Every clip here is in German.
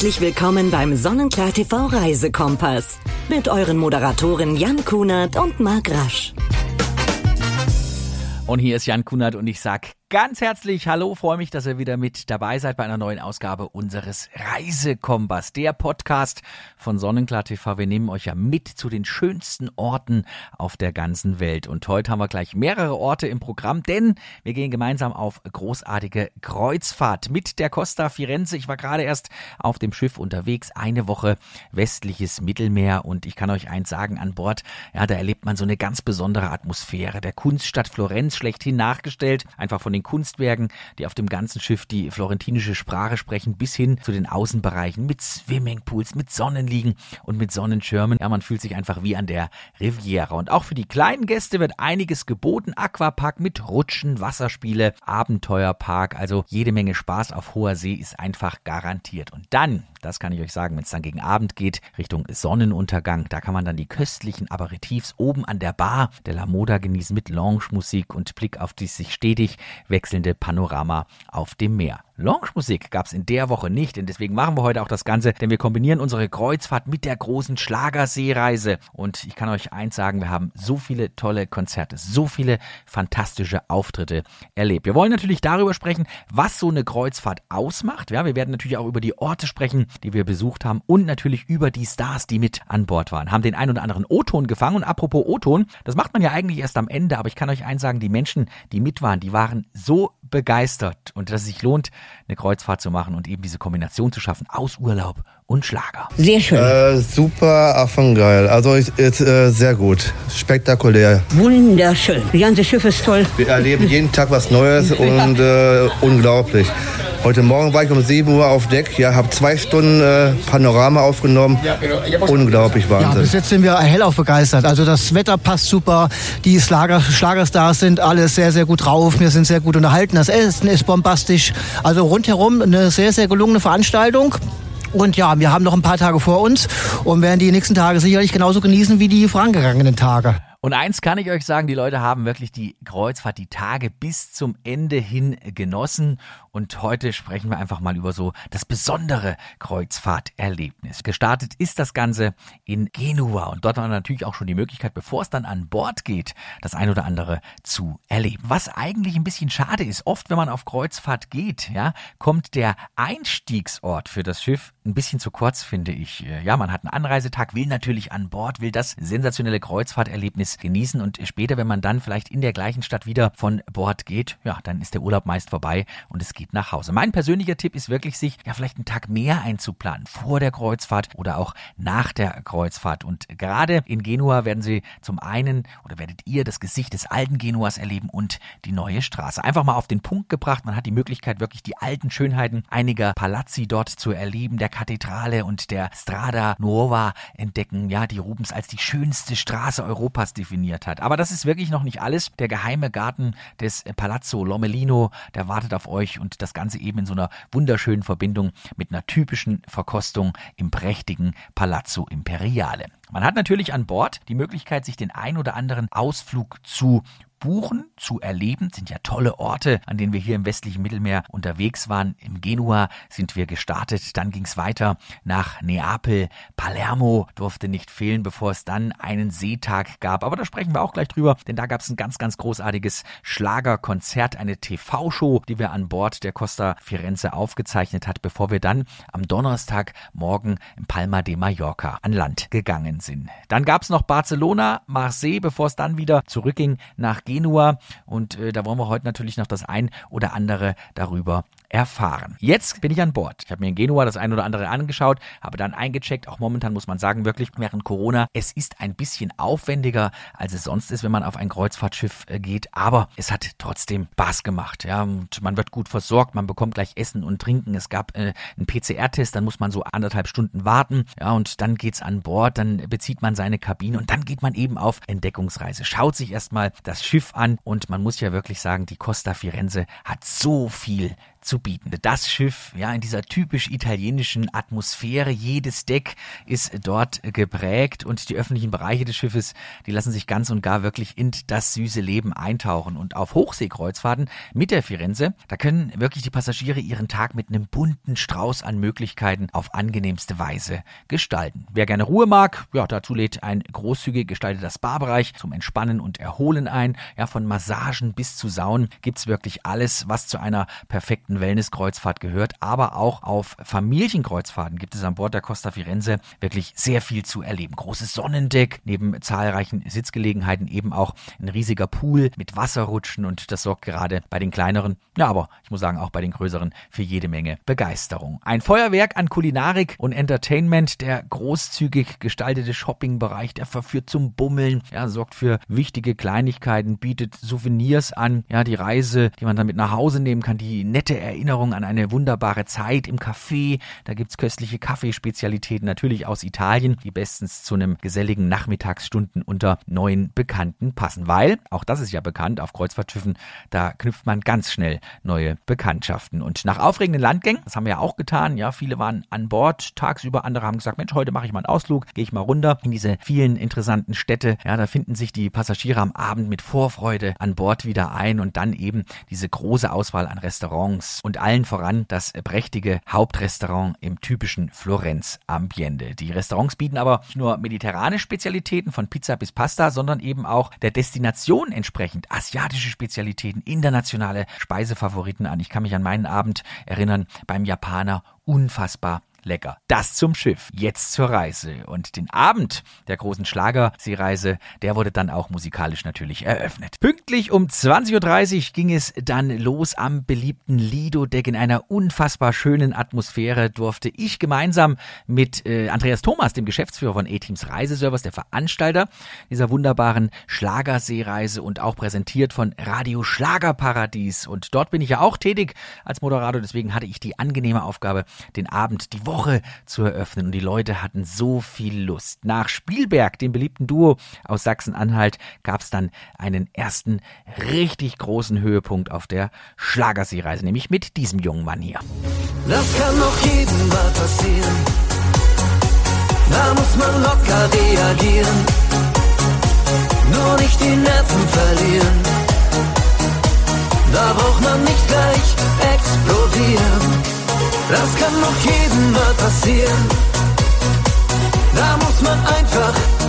Herzlich willkommen beim Sonnenklar TV Reisekompass mit euren Moderatoren Jan Kunert und Marc Rasch. Und hier ist Jan Kunert und ich sag ganz herzlich Hallo, freue mich, dass ihr wieder mit dabei seid bei einer neuen Ausgabe unseres Reisekompass, der Podcast von Sonnenklar TV. Wir nehmen euch ja mit zu den schönsten Orten auf der ganzen Welt. Und heute haben wir gleich mehrere Orte im Programm, denn wir gehen gemeinsam auf großartige Kreuzfahrt mit der Costa Firenze. Ich war gerade erst auf dem Schiff unterwegs, eine Woche westliches Mittelmeer und ich kann euch eins sagen, an Bord, ja, da erlebt man so eine ganz besondere Atmosphäre der Kunststadt Florenz schlechthin nachgestellt, einfach von den den Kunstwerken, die auf dem ganzen Schiff die florentinische Sprache sprechen, bis hin zu den Außenbereichen mit Swimmingpools, mit Sonnenliegen und mit Sonnenschirmen. Ja, man fühlt sich einfach wie an der Riviera. Und auch für die kleinen Gäste wird einiges geboten. Aquapark mit Rutschen, Wasserspiele, Abenteuerpark. Also jede Menge Spaß auf hoher See ist einfach garantiert. Und dann, das kann ich euch sagen, wenn es dann gegen Abend geht, Richtung Sonnenuntergang, da kann man dann die köstlichen Aperitifs oben an der Bar der La Moda genießen mit Lounge-Musik und Blick auf die sich stetig wechselnde Panorama auf dem Meer. Lounge-Musik gab es in der Woche nicht und deswegen machen wir heute auch das Ganze, denn wir kombinieren unsere Kreuzfahrt mit der großen Schlagerseereise. Und ich kann euch eins sagen, wir haben so viele tolle Konzerte, so viele fantastische Auftritte erlebt. Wir wollen natürlich darüber sprechen, was so eine Kreuzfahrt ausmacht. Ja, wir werden natürlich auch über die Orte sprechen, die wir besucht haben und natürlich über die Stars, die mit an Bord waren. Haben den ein oder anderen O-Ton gefangen und apropos O-Ton, das macht man ja eigentlich erst am Ende, aber ich kann euch eins sagen, die Menschen, die mit waren, die waren so begeistert und dass es sich lohnt, eine Kreuzfahrt zu machen und eben diese Kombination zu schaffen aus Urlaub und Schlager. Sehr schön. Äh, super affengeil. Also ist, ist äh, sehr gut. Spektakulär. Wunderschön. Das ganze Schiff ist toll. Wir erleben jeden Tag was Neues und äh, unglaublich. Heute Morgen war ich um 7 Uhr auf Deck, ja, habe zwei Stunden äh, Panorama aufgenommen. Unglaublich Ja, Wahnsinn. bis jetzt sind wir hellauf begeistert. Also das Wetter passt super, die Schlager, Schlagerstars sind alle sehr, sehr gut drauf. Wir sind sehr gut unterhalten. Das Essen ist bombastisch. Also rundherum eine sehr, sehr gelungene Veranstaltung. Und ja, wir haben noch ein paar Tage vor uns und werden die nächsten Tage sicherlich genauso genießen wie die vorangegangenen Tage. Und eins kann ich euch sagen, die Leute haben wirklich die Kreuzfahrt, die Tage bis zum Ende hin genossen. Und heute sprechen wir einfach mal über so das besondere Kreuzfahrterlebnis. Gestartet ist das Ganze in Genua. Und dort wir natürlich auch schon die Möglichkeit, bevor es dann an Bord geht, das ein oder andere zu erleben. Was eigentlich ein bisschen schade ist, oft wenn man auf Kreuzfahrt geht, ja, kommt der Einstiegsort für das Schiff ein bisschen zu kurz, finde ich. Ja, man hat einen Anreisetag, will natürlich an Bord, will das sensationelle Kreuzfahrterlebnis genießen und später, wenn man dann vielleicht in der gleichen Stadt wieder von Bord geht, ja, dann ist der Urlaub meist vorbei und es geht nach Hause. Mein persönlicher Tipp ist wirklich, sich ja vielleicht einen Tag mehr einzuplanen vor der Kreuzfahrt oder auch nach der Kreuzfahrt. Und gerade in Genua werden Sie zum einen oder werdet ihr das Gesicht des alten Genuas erleben und die neue Straße. Einfach mal auf den Punkt gebracht. Man hat die Möglichkeit, wirklich die alten Schönheiten einiger Palazzi dort zu erleben, der Kathedrale und der Strada Nuova entdecken. Ja, die Rubens als die schönste Straße Europas definiert hat. Aber das ist wirklich noch nicht alles. Der geheime Garten des Palazzo Lomellino, der wartet auf euch und das Ganze eben in so einer wunderschönen Verbindung mit einer typischen Verkostung im prächtigen Palazzo Imperiale. Man hat natürlich an Bord die Möglichkeit, sich den ein oder anderen Ausflug zu buchen, zu erleben. Sind ja tolle Orte, an denen wir hier im westlichen Mittelmeer unterwegs waren. Im Genua sind wir gestartet, dann ging es weiter nach Neapel, Palermo durfte nicht fehlen, bevor es dann einen Seetag gab. Aber da sprechen wir auch gleich drüber, denn da gab es ein ganz, ganz großartiges Schlagerkonzert, eine TV-Show, die wir an Bord der Costa Firenze aufgezeichnet hat, bevor wir dann am Donnerstagmorgen in Palma de Mallorca an Land gegangen sind. Dann gab es noch Barcelona, Marseille, bevor es dann wieder zurückging nach Genua. Und äh, da wollen wir heute natürlich noch das ein oder andere darüber erfahren. Jetzt bin ich an Bord. Ich habe mir in Genua das ein oder andere angeschaut, habe dann eingecheckt. Auch momentan muss man sagen, wirklich während Corona, es ist ein bisschen aufwendiger, als es sonst ist, wenn man auf ein Kreuzfahrtschiff äh, geht. Aber es hat trotzdem Spaß gemacht. Ja, und man wird gut versorgt. Man bekommt gleich Essen und Trinken. Es gab äh, einen PCR-Test, dann muss man so anderthalb Stunden warten. Ja, und dann geht's an Bord, dann bezieht man seine Kabine und dann geht man eben auf Entdeckungsreise. Schaut sich erstmal das Schiff an und man muss ja wirklich sagen, die Costa Firenze hat so viel zu bieten. Das Schiff, ja, in dieser typisch italienischen Atmosphäre, jedes Deck ist dort geprägt und die öffentlichen Bereiche des Schiffes, die lassen sich ganz und gar wirklich in das süße Leben eintauchen. Und auf Hochseekreuzfahrten mit der Firenze, da können wirklich die Passagiere ihren Tag mit einem bunten Strauß an Möglichkeiten auf angenehmste Weise gestalten. Wer gerne Ruhe mag, ja, dazu lädt ein großzügig gestalteter Spa-Bereich zum Entspannen und Erholen ein. Ja, von Massagen bis zu Saunen gibt's wirklich alles, was zu einer perfekten Wellnesskreuzfahrt gehört. Aber auch auf Familienkreuzfahrten gibt es an Bord der Costa Firenze wirklich sehr viel zu erleben. Großes Sonnendeck, neben zahlreichen Sitzgelegenheiten eben auch ein riesiger Pool mit Wasserrutschen und das sorgt gerade bei den kleineren, ja, aber ich muss sagen auch bei den größeren für jede Menge Begeisterung. Ein Feuerwerk an Kulinarik und Entertainment, der großzügig gestaltete Shoppingbereich, der verführt zum Bummeln, ja, sorgt für wichtige Kleinigkeiten, bietet Souvenirs an, ja, die Reise, die man dann mit nach Hause nehmen kann, die nette Erinnerung an eine wunderbare Zeit im Café, da gibt's köstliche Kaffeespezialitäten, natürlich aus Italien, die bestens zu einem geselligen Nachmittagsstunden unter neuen Bekannten passen, weil, auch das ist ja bekannt, auf Kreuzfahrtschiffen, da knüpft man ganz schnell neue Bekanntschaften. Und nach aufregenden Landgängen, das haben wir ja auch getan, ja, viele waren an Bord tagsüber, andere haben gesagt, Mensch, heute mache ich mal einen Ausflug, gehe ich mal runter in diese vielen interessanten Städte, ja, da finden sich die Passagiere am Abend mit Vorfreude an Bord wieder ein und dann eben diese große Auswahl an Restaurants und allen voran das prächtige Hauptrestaurant im typischen Florenz-Ambiente. Die Restaurants bieten aber nicht nur mediterrane Spezialitäten von Pizza bis Pasta, sondern eben auch der Destination entsprechend asiatische Spezialitäten, internationale Speisefavoriten an. Ich kann mich an meinen Abend erinnern beim Japaner unfassbar lecker. Das zum Schiff. Jetzt zur Reise. Und den Abend der großen Schlagerseereise, der wurde dann auch musikalisch natürlich eröffnet. Pünktlich um 20.30 Uhr ging es dann los am beliebten Lido-Deck. In einer unfassbar schönen Atmosphäre durfte ich gemeinsam mit äh, Andreas Thomas, dem Geschäftsführer von E-Teams Reiseservice, der Veranstalter dieser wunderbaren Schlagerseereise und auch präsentiert von Radio Schlagerparadies. Und dort bin ich ja auch tätig als Moderator. Deswegen hatte ich die angenehme Aufgabe, den Abend, die Woche zu eröffnen und die Leute hatten so viel Lust. Nach Spielberg, dem beliebten Duo aus Sachsen-Anhalt, gab es dann einen ersten richtig großen Höhepunkt auf der Schlagerseereise, nämlich mit diesem jungen Mann hier. Das kann noch jedem mal passieren. Da muss man locker reagieren. Noch jedem mal passieren. Da muss man einfach.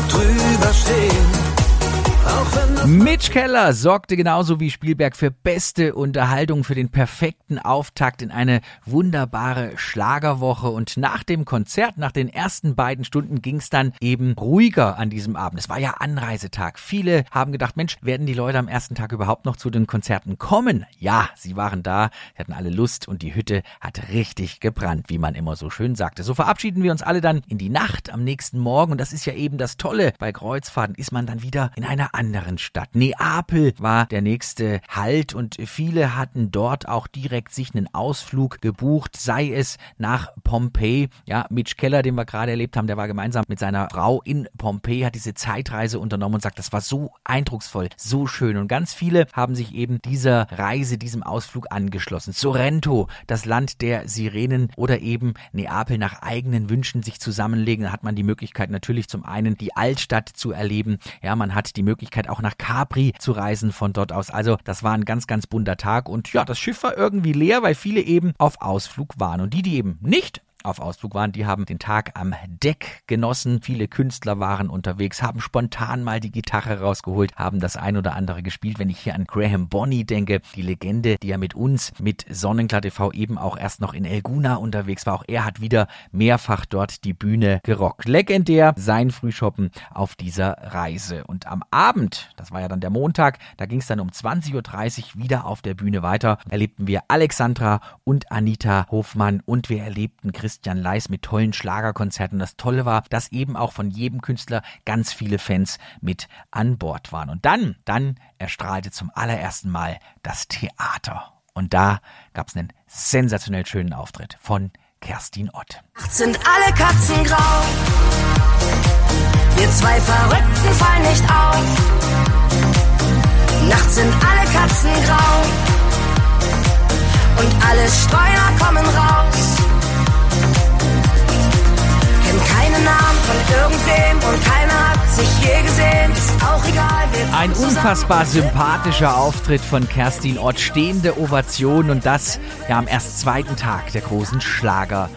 Mitch Keller sorgte genauso wie Spielberg für beste Unterhaltung, für den perfekten Auftakt in eine wunderbare Schlagerwoche. Und nach dem Konzert, nach den ersten beiden Stunden, ging es dann eben ruhiger an diesem Abend. Es war ja Anreisetag. Viele haben gedacht, Mensch, werden die Leute am ersten Tag überhaupt noch zu den Konzerten kommen? Ja, sie waren da, sie hatten alle Lust und die Hütte hat richtig gebrannt, wie man immer so schön sagte. So verabschieden wir uns alle dann in die Nacht am nächsten Morgen. Und das ist ja eben das Tolle. Bei Kreuzfahrten ist man dann wieder in einer anderen Stadt. Neapel war der nächste Halt und viele hatten dort auch direkt sich einen Ausflug gebucht, sei es nach Pompeji. Ja, Mitch Keller, den wir gerade erlebt haben, der war gemeinsam mit seiner Frau in Pompeji, hat diese Zeitreise unternommen und sagt, das war so eindrucksvoll, so schön. Und ganz viele haben sich eben dieser Reise, diesem Ausflug angeschlossen. Sorrento, das Land der Sirenen oder eben Neapel nach eigenen Wünschen sich zusammenlegen. Da hat man die Möglichkeit natürlich zum einen die Altstadt zu erleben. Ja, man hat die Möglichkeit auch nach Capri zu reisen von dort aus. Also das war ein ganz, ganz bunter Tag und ja, das Schiff war irgendwie leer, weil viele eben auf Ausflug waren. Und die, die eben nicht auf Ausflug waren, die haben den Tag am Deck genossen. Viele Künstler waren unterwegs, haben spontan mal die Gitarre rausgeholt, haben das ein oder andere gespielt. Wenn ich hier an Graham Bonney denke, die Legende, die ja mit uns, mit Sonnenklar TV eben auch erst noch in Elguna unterwegs war. Auch er hat wieder mehrfach dort die Bühne gerockt. Legendär sein Frühshoppen auf dieser Reise. Und am Abend, das war ja dann der Montag, da ging es dann um 20.30 Uhr wieder auf der Bühne weiter. Erlebten wir Alexandra und Anita Hofmann und wir erlebten Chris Christian Leis mit tollen Schlagerkonzerten. Das Tolle war, dass eben auch von jedem Künstler ganz viele Fans mit an Bord waren. Und dann, dann erstrahlte zum allerersten Mal das Theater. Und da gab es einen sensationell schönen Auftritt von Kerstin Ott. Sind alle Katzen grau. Wir zwei Verrückten fallen stehen und keiner hat sich je gesehen. Ist auch egal, wir Ein unfassbar sympathischer Auftritt von Kerstin Ott, stehende Ovation und das ja am erst zweiten Tag der großen Schlager.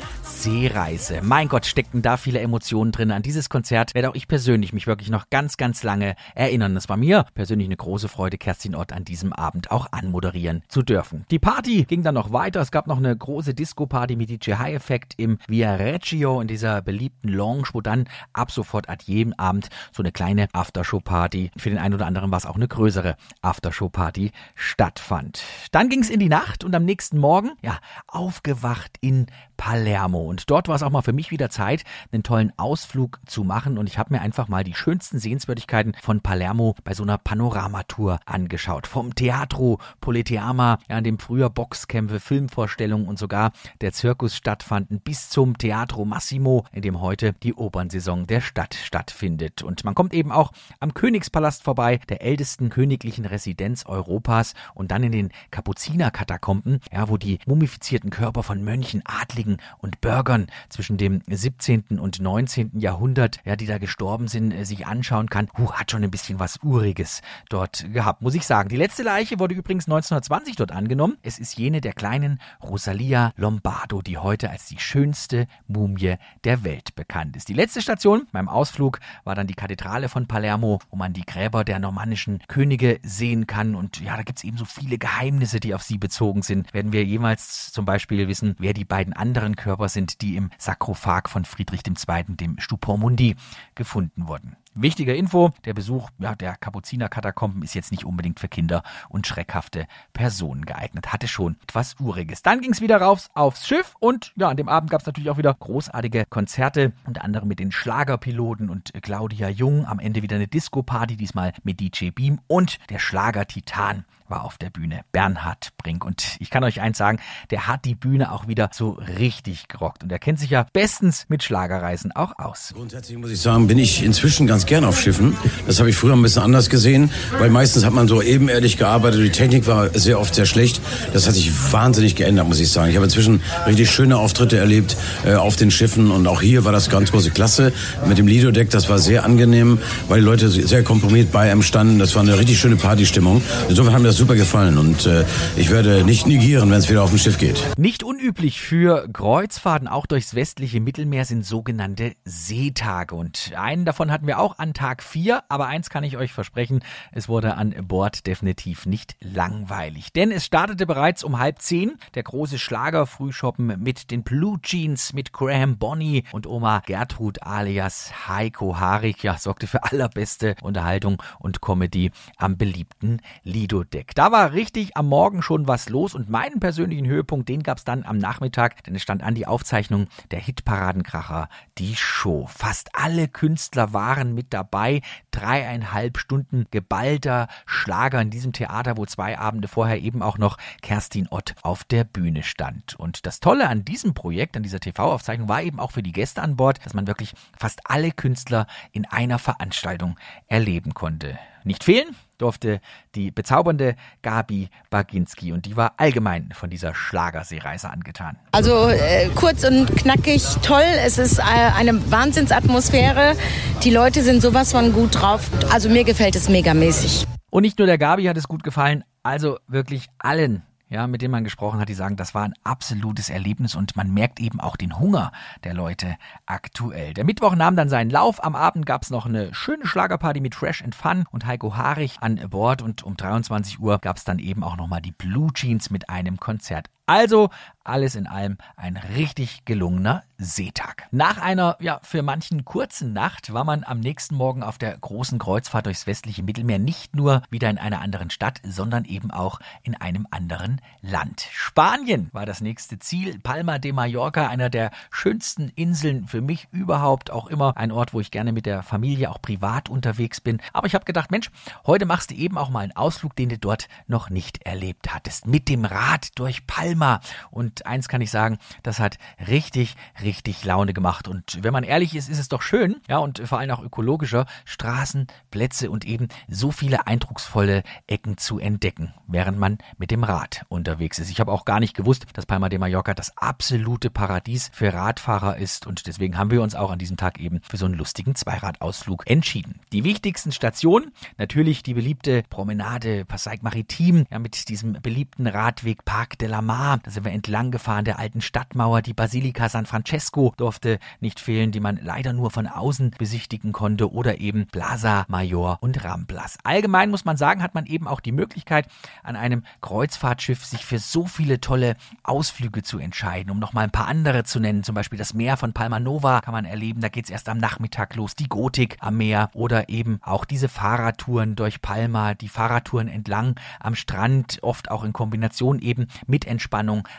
Seereise. Mein Gott, steckten da viele Emotionen drin. An dieses Konzert werde auch ich persönlich mich wirklich noch ganz, ganz lange erinnern. Es war mir persönlich eine große Freude, Kerstin Ott an diesem Abend auch anmoderieren zu dürfen. Die Party ging dann noch weiter. Es gab noch eine große Disco-Party mit DJ High Effect im Via Reggio in dieser beliebten Lounge, wo dann ab sofort an jedem Abend so eine kleine Aftershow-Party, für den einen oder anderen war es auch eine größere Aftershow-Party, stattfand. Dann ging es in die Nacht und am nächsten Morgen, ja, aufgewacht in Palermo. Und dort war es auch mal für mich wieder Zeit, einen tollen Ausflug zu machen. Und ich habe mir einfach mal die schönsten Sehenswürdigkeiten von Palermo bei so einer Panoramatour angeschaut. Vom Teatro Politeama, ja, in dem früher Boxkämpfe, Filmvorstellungen und sogar der Zirkus stattfanden, bis zum Teatro Massimo, in dem heute die Opernsaison der Stadt stattfindet. Und man kommt eben auch am Königspalast vorbei, der ältesten königlichen Residenz Europas und dann in den Kapuzinerkatakomben, ja, wo die mumifizierten Körper von Mönchen, Adligen und Bürgern zwischen dem 17. und 19. Jahrhundert, ja, die da gestorben sind, äh, sich anschauen kann. Huh, hat schon ein bisschen was Uriges dort gehabt, muss ich sagen. Die letzte Leiche wurde übrigens 1920 dort angenommen. Es ist jene der kleinen Rosalia Lombardo, die heute als die schönste Mumie der Welt bekannt ist. Die letzte Station beim Ausflug war dann die Kathedrale von Palermo, wo man die Gräber der normannischen Könige sehen kann. Und ja, da gibt es eben so viele Geheimnisse, die auf sie bezogen sind. Werden wir jemals zum Beispiel wissen, wer die beiden anderen Körper sind, die im Sarkophag von Friedrich II., dem Stupor Mundi, gefunden wurden. Wichtige Info, der Besuch ja, der Kapuzinerkatakomben ist jetzt nicht unbedingt für Kinder und schreckhafte Personen geeignet. Hatte schon etwas Uriges. Dann ging es wieder raus aufs Schiff und ja, an dem Abend gab es natürlich auch wieder großartige Konzerte, unter anderem mit den Schlagerpiloten und Claudia Jung. Am Ende wieder eine Disco-Party, diesmal mit DJ Beam und der Schlager-Titan war auf der Bühne. Bernhard Brink. Und ich kann euch eins sagen, der hat die Bühne auch wieder so richtig gerockt. Und er kennt sich ja bestens mit Schlagerreisen auch aus. Grundsätzlich muss ich sagen, bin ich inzwischen ganz gern auf Schiffen. Das habe ich früher ein bisschen anders gesehen, weil meistens hat man so ebenerdig gearbeitet. Die Technik war sehr oft sehr schlecht. Das hat sich wahnsinnig geändert, muss ich sagen. Ich habe inzwischen richtig schöne Auftritte erlebt äh, auf den Schiffen und auch hier war das ganz große Klasse mit dem Lido-Deck. Das war sehr angenehm, weil die Leute sehr komprimiert bei einem standen. Das war eine richtig schöne Partystimmung. Insofern haben mir das super gefallen und äh, ich werde nicht negieren, wenn es wieder auf dem Schiff geht. Nicht unüblich für Kreuzfahrten auch durchs westliche Mittelmeer sind sogenannte Seetage. Und einen davon hatten wir auch an Tag 4. Aber eins kann ich euch versprechen, es wurde an Bord definitiv nicht langweilig. Denn es startete bereits um halb zehn der große Schlager-Frühschoppen mit den Blue Jeans, mit Graham Bonny und Oma Gertrud alias Heiko Harig. Ja, sorgte für allerbeste Unterhaltung und Comedy am beliebten Lido-Deck. Da war richtig am Morgen schon was los und meinen persönlichen Höhepunkt, den gab es dann am Nachmittag, denn es stand an die Aufzeichnung der Hitparadenkracher, die Show. Fast alle Künstler waren mit dabei. Dreieinhalb Stunden geballter Schlager in diesem Theater, wo zwei Abende vorher eben auch noch Kerstin Ott auf der Bühne stand. Und das Tolle an diesem Projekt, an dieser TV-Aufzeichnung, war eben auch für die Gäste an Bord, dass man wirklich fast alle Künstler in einer Veranstaltung erleben konnte. Nicht fehlen durfte die bezaubernde Gabi Baginski und die war allgemein von dieser Schlagerseereise angetan. Also äh, kurz und knackig toll. Es ist äh, eine Wahnsinnsatmosphäre. Die Leute sind sowas von gut drauf. Also mir gefällt es megamäßig. Und nicht nur der Gabi hat es gut gefallen, also wirklich allen ja, mit denen man gesprochen hat, die sagen, das war ein absolutes Erlebnis und man merkt eben auch den Hunger der Leute aktuell. Der Mittwoch nahm dann seinen Lauf. Am Abend gab es noch eine schöne Schlagerparty mit Fresh and Fun und Heiko Harich an Bord und um 23 Uhr gab es dann eben auch nochmal die Blue Jeans mit einem Konzert. Also alles in allem ein richtig gelungener Seetag. Nach einer, ja, für manchen kurzen Nacht war man am nächsten Morgen auf der großen Kreuzfahrt durchs westliche Mittelmeer nicht nur wieder in einer anderen Stadt, sondern eben auch in einem anderen Land. Spanien war das nächste Ziel. Palma de Mallorca, einer der schönsten Inseln für mich überhaupt. Auch immer ein Ort, wo ich gerne mit der Familie auch privat unterwegs bin. Aber ich habe gedacht, Mensch, heute machst du eben auch mal einen Ausflug, den du dort noch nicht erlebt hattest. Mit dem Rad durch Palma Palma. Und eins kann ich sagen, das hat richtig, richtig Laune gemacht. Und wenn man ehrlich ist, ist es doch schön, ja, und vor allem auch ökologischer, Straßen, Plätze und eben so viele eindrucksvolle Ecken zu entdecken, während man mit dem Rad unterwegs ist. Ich habe auch gar nicht gewusst, dass Palma de Mallorca das absolute Paradies für Radfahrer ist und deswegen haben wir uns auch an diesem Tag eben für so einen lustigen Zweiradausflug entschieden. Die wichtigsten Stationen, natürlich die beliebte Promenade Passaic Maritim, ja, mit diesem beliebten Radweg Parc de la Mar. Da sind wir entlang gefahren der alten Stadtmauer. Die Basilika San Francesco durfte nicht fehlen, die man leider nur von außen besichtigen konnte oder eben Plaza Major und Ramblas. Allgemein muss man sagen, hat man eben auch die Möglichkeit, an einem Kreuzfahrtschiff sich für so viele tolle Ausflüge zu entscheiden, um nochmal ein paar andere zu nennen. Zum Beispiel das Meer von Palma Nova kann man erleben. Da geht es erst am Nachmittag los. Die Gotik am Meer oder eben auch diese Fahrradtouren durch Palma, die Fahrradtouren entlang am Strand, oft auch in Kombination eben mit Entspannung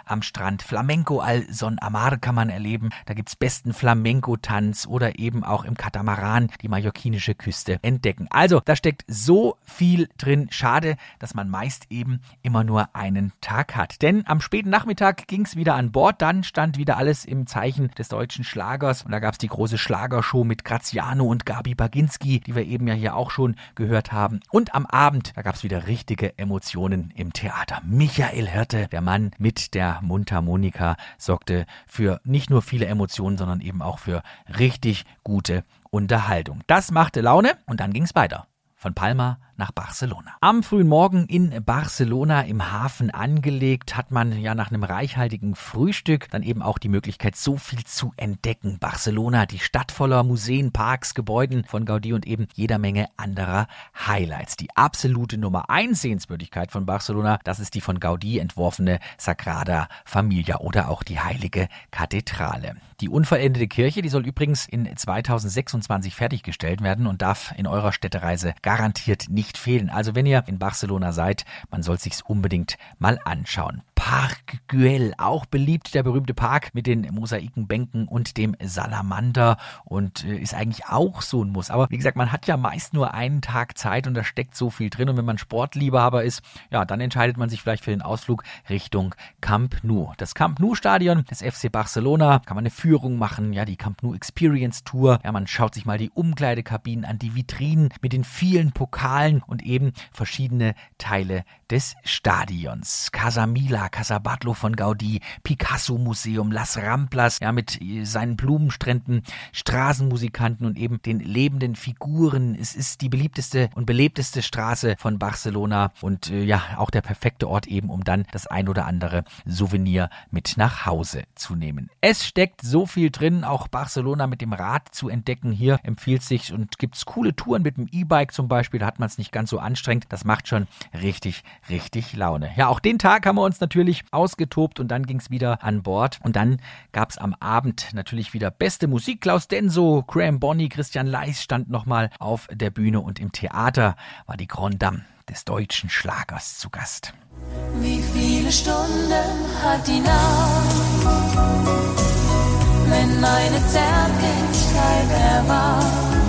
am Strand. Flamenco al Son Amar kann man erleben. Da gibt's besten Flamenco-Tanz oder eben auch im Katamaran die mallorquinische Küste entdecken. Also, da steckt so viel drin. Schade, dass man meist eben immer nur einen Tag hat. Denn am späten Nachmittag ging's wieder an Bord. Dann stand wieder alles im Zeichen des deutschen Schlagers. Und da gab's die große Schlagershow mit Graziano und Gabi Baginski, die wir eben ja hier auch schon gehört haben. Und am Abend, da gab's wieder richtige Emotionen im Theater. Michael Hirte, der Mann mit der Mundharmonika, sorgte für nicht nur viele Emotionen, sondern eben auch für richtig gute Unterhaltung. Das machte Laune und dann ging's weiter. Von Palma nach Barcelona. Am frühen Morgen in Barcelona im Hafen angelegt, hat man ja nach einem reichhaltigen Frühstück dann eben auch die Möglichkeit, so viel zu entdecken. Barcelona, die Stadt voller Museen, Parks, Gebäuden von Gaudi und eben jeder Menge anderer Highlights. Die absolute Nummer 1 Sehenswürdigkeit von Barcelona, das ist die von Gaudi entworfene Sagrada Familia oder auch die Heilige Kathedrale. Die unvollendete Kirche, die soll übrigens in 2026 fertiggestellt werden und darf in eurer Städtereise garantiert nicht fehlen. Also wenn ihr in Barcelona seid, man soll sich's unbedingt mal anschauen. Park Güell, auch beliebt, der berühmte Park mit den Mosaikenbänken und dem Salamander und äh, ist eigentlich auch so ein Muss. Aber wie gesagt, man hat ja meist nur einen Tag Zeit und da steckt so viel drin und wenn man Sportliebhaber ist, ja, dann entscheidet man sich vielleicht für den Ausflug Richtung Camp Nou. Das Camp Nou Stadion des FC Barcelona kann man eine Führung machen, ja, die Camp Nou Experience Tour. Ja, man schaut sich mal die Umkleidekabinen an, die Vitrinen mit den vielen Pokalen und eben verschiedene Teile des Stadions. Casamila, Casabatlo von Gaudi, Picasso Museum, Las Ramplas, ja, mit seinen Blumenstränden, Straßenmusikanten und eben den lebenden Figuren. Es ist die beliebteste und belebteste Straße von Barcelona und äh, ja, auch der perfekte Ort eben, um dann das ein oder andere Souvenir mit nach Hause zu nehmen. Es steckt so viel drin, auch Barcelona mit dem Rad zu entdecken. Hier empfiehlt sich und gibt's coole Touren mit dem E-Bike zum Beispiel, da hat man es nicht ganz so anstrengend. Das macht schon richtig, richtig Laune. Ja, auch den Tag haben wir uns natürlich ausgetobt und dann ging's wieder an Bord. Und dann gab's am Abend natürlich wieder beste Musik. Klaus Denso, Graham Bonny, Christian Leis stand nochmal auf der Bühne und im Theater war die Grand Dame des deutschen Schlagers zu Gast. Wie viele Stunden hat die Nacht, wenn meine Zärtlichkeit erwacht?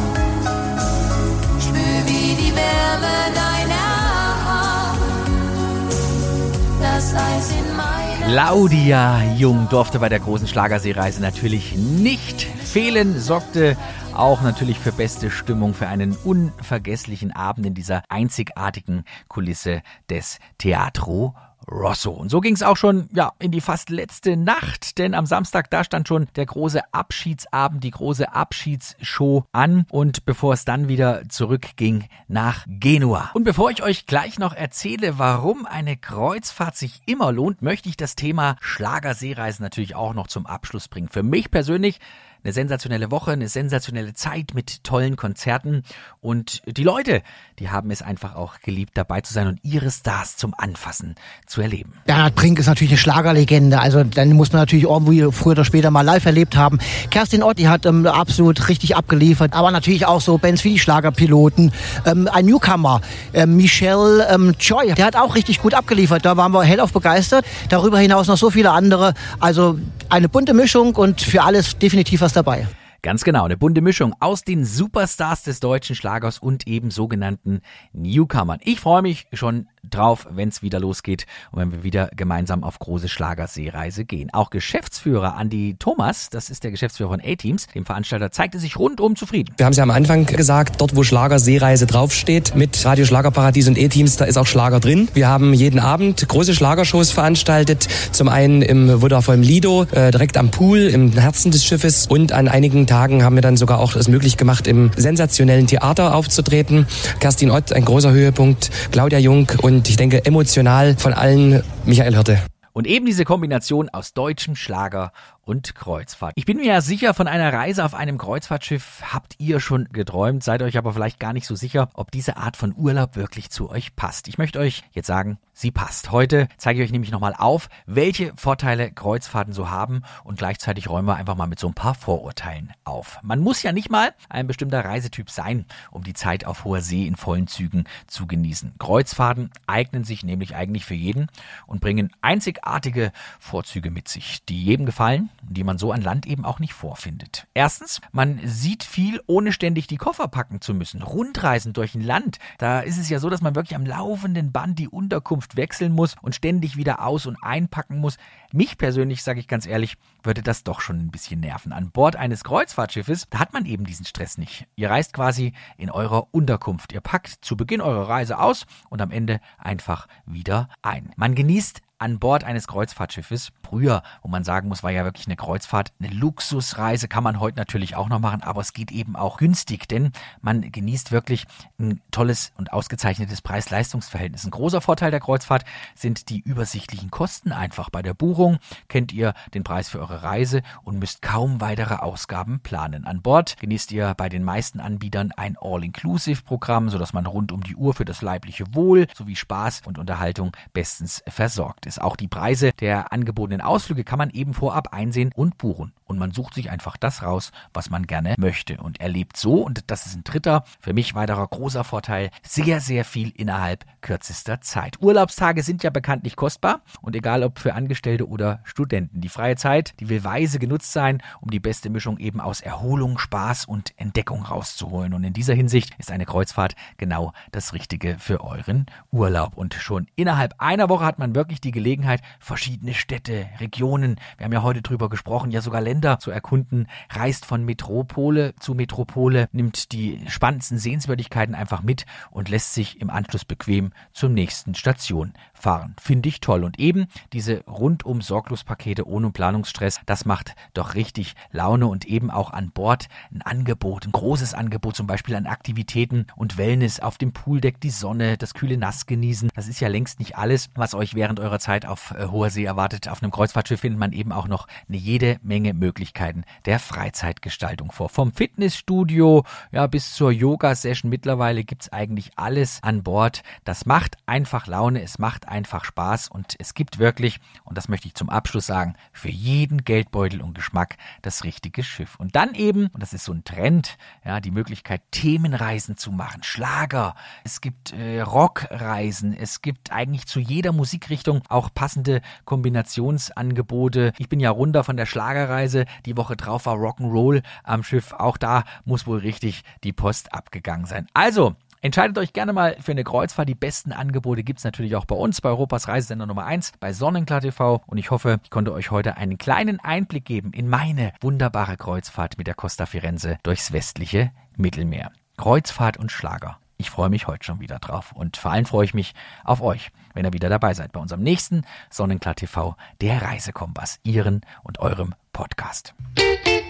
Claudia Jung durfte bei der großen Schlagerseereise natürlich nicht fehlen, sorgte auch natürlich für beste Stimmung, für einen unvergesslichen Abend in dieser einzigartigen Kulisse des Teatro Rosso. Und so ging es auch schon ja in die fast letzte Nacht, denn am Samstag da stand schon der große Abschiedsabend, die große Abschiedsshow an und bevor es dann wieder zurückging nach Genua. Und bevor ich euch gleich noch erzähle, warum eine Kreuzfahrt sich immer lohnt, möchte ich das Thema Schlagerseereisen natürlich auch noch zum Abschluss bringen. Für mich persönlich eine sensationelle Woche, eine sensationelle Zeit mit tollen Konzerten und die Leute, die haben es einfach auch geliebt, dabei zu sein und ihre Stars zum Anfassen zu erleben. Bernhard Brink ist natürlich eine Schlagerlegende, also dann muss man natürlich irgendwie früher oder später mal live erlebt haben. Kerstin Ott, die hat ähm, absolut richtig abgeliefert, aber natürlich auch so Bands wie die Schlagerpiloten, ähm, ein Newcomer, ähm, Michelle ähm, Joy, der hat auch richtig gut abgeliefert, da waren wir hellauf begeistert. Darüber hinaus noch so viele andere, also eine bunte Mischung und für alles definitiv was dabei. Ganz genau, eine bunte Mischung aus den Superstars des deutschen Schlagers und eben sogenannten Newcomern. Ich freue mich schon drauf, wenn es wieder losgeht und wenn wir wieder gemeinsam auf große Schlagerseereise gehen. Auch Geschäftsführer Andy Thomas, das ist der Geschäftsführer von A-Teams, dem Veranstalter, zeigte sich rundum zufrieden. Wir haben es ja am Anfang gesagt, dort wo Schlagerseereise draufsteht, mit Radio Schlagerparadies und A-Teams, da ist auch Schlager drin. Wir haben jeden Abend große Schlagershows veranstaltet. Zum einen im Vodafone Lido, äh, direkt am Pool, im Herzen des Schiffes und an einigen Tagen haben wir dann sogar auch es möglich gemacht, im sensationellen Theater aufzutreten. Kerstin Ott, ein großer Höhepunkt, Claudia Jung und ich denke emotional von allen Michael Hirte. Und eben diese Kombination aus deutschem Schlager und Kreuzfahrt. Ich bin mir ja sicher, von einer Reise auf einem Kreuzfahrtschiff habt ihr schon geträumt, seid euch aber vielleicht gar nicht so sicher, ob diese Art von Urlaub wirklich zu euch passt. Ich möchte euch jetzt sagen, sie passt. Heute zeige ich euch nämlich nochmal auf, welche Vorteile Kreuzfahrten so haben und gleichzeitig räumen wir einfach mal mit so ein paar Vorurteilen auf. Man muss ja nicht mal ein bestimmter Reisetyp sein, um die Zeit auf hoher See in vollen Zügen zu genießen. Kreuzfahrten eignen sich nämlich eigentlich für jeden und bringen einzigartige Vorzüge mit sich, die jedem gefallen die man so an Land eben auch nicht vorfindet. Erstens, man sieht viel, ohne ständig die Koffer packen zu müssen. Rundreisen durch ein Land, da ist es ja so, dass man wirklich am laufenden Band die Unterkunft wechseln muss und ständig wieder aus- und einpacken muss. Mich persönlich, sage ich ganz ehrlich, würde das doch schon ein bisschen nerven. An Bord eines Kreuzfahrtschiffes, da hat man eben diesen Stress nicht. Ihr reist quasi in eurer Unterkunft. Ihr packt zu Beginn eurer Reise aus und am Ende einfach wieder ein. Man genießt an Bord eines Kreuzfahrtschiffes. Früher, wo man sagen muss, war ja wirklich eine Kreuzfahrt, eine Luxusreise, kann man heute natürlich auch noch machen, aber es geht eben auch günstig, denn man genießt wirklich ein tolles und ausgezeichnetes Preis-Leistungs-Verhältnis. Ein großer Vorteil der Kreuzfahrt sind die übersichtlichen Kosten einfach. Bei der Buchung kennt ihr den Preis für eure Reise und müsst kaum weitere Ausgaben planen. An Bord genießt ihr bei den meisten Anbietern ein All-Inclusive-Programm, sodass man rund um die Uhr für das leibliche Wohl sowie Spaß und Unterhaltung bestens versorgt ist. Auch die Preise der angebotenen Ausflüge kann man eben vorab einsehen und buchen. Und man sucht sich einfach das raus, was man gerne möchte und erlebt so, und das ist ein dritter, für mich weiterer großer Vorteil, sehr, sehr viel innerhalb kürzester Zeit. Urlaubstage sind ja bekanntlich kostbar und egal ob für Angestellte oder Studenten. Die freie Zeit, die will weise genutzt sein, um die beste Mischung eben aus Erholung, Spaß und Entdeckung rauszuholen. Und in dieser Hinsicht ist eine Kreuzfahrt genau das Richtige für euren Urlaub. Und schon innerhalb einer Woche hat man wirklich die Gelegenheit, verschiedene Städte, Regionen, wir haben ja heute drüber gesprochen, ja sogar Länder zu erkunden, reist von Metropole zu Metropole, nimmt die spannendsten Sehenswürdigkeiten einfach mit und lässt sich im Anschluss bequem zur nächsten Station fahren. Finde ich toll. Und eben diese rundum Sorglospakete ohne Planungsstress, das macht doch richtig Laune und eben auch an Bord ein Angebot, ein großes Angebot, zum Beispiel an Aktivitäten und Wellness auf dem Pooldeck, die Sonne, das kühle Nass genießen. Das ist ja längst nicht alles, was euch während eurer Zeit auf äh, hoher See erwartet. Auf einem Kreuzfahrtschiff findet man eben auch noch eine jede Menge Möglichkeiten der Freizeitgestaltung vor. Vom Fitnessstudio ja, bis zur Yoga-Session mittlerweile gibt's eigentlich alles an Bord. Das macht einfach Laune, es macht einfach Spaß und es gibt wirklich, und das möchte ich zum Abschluss sagen, für jeden Geldbeutel und Geschmack das richtige Schiff. Und dann eben, und das ist so ein Trend, ja, die Möglichkeit, Themenreisen zu machen, Schlager, es gibt äh, Rockreisen, es gibt eigentlich zu jeder Musikrichtung auch passende Kombinationsangebote. Ich bin ja runter von der Schlagerreise, die Woche drauf war Rock'n'Roll am Schiff, auch da muss wohl richtig die Post abgegangen sein. Also, Entscheidet euch gerne mal für eine Kreuzfahrt. Die besten Angebote gibt es natürlich auch bei uns, bei Europas Reisesender Nummer 1, bei Sonnenklar TV. Und ich hoffe, ich konnte euch heute einen kleinen Einblick geben in meine wunderbare Kreuzfahrt mit der Costa Firenze durchs westliche Mittelmeer. Kreuzfahrt und Schlager. Ich freue mich heute schon wieder drauf und vor allem freue ich mich auf euch, wenn ihr wieder dabei seid bei unserem nächsten Sonnenklar TV, der Reisekompass, Ihren und eurem Podcast. Musik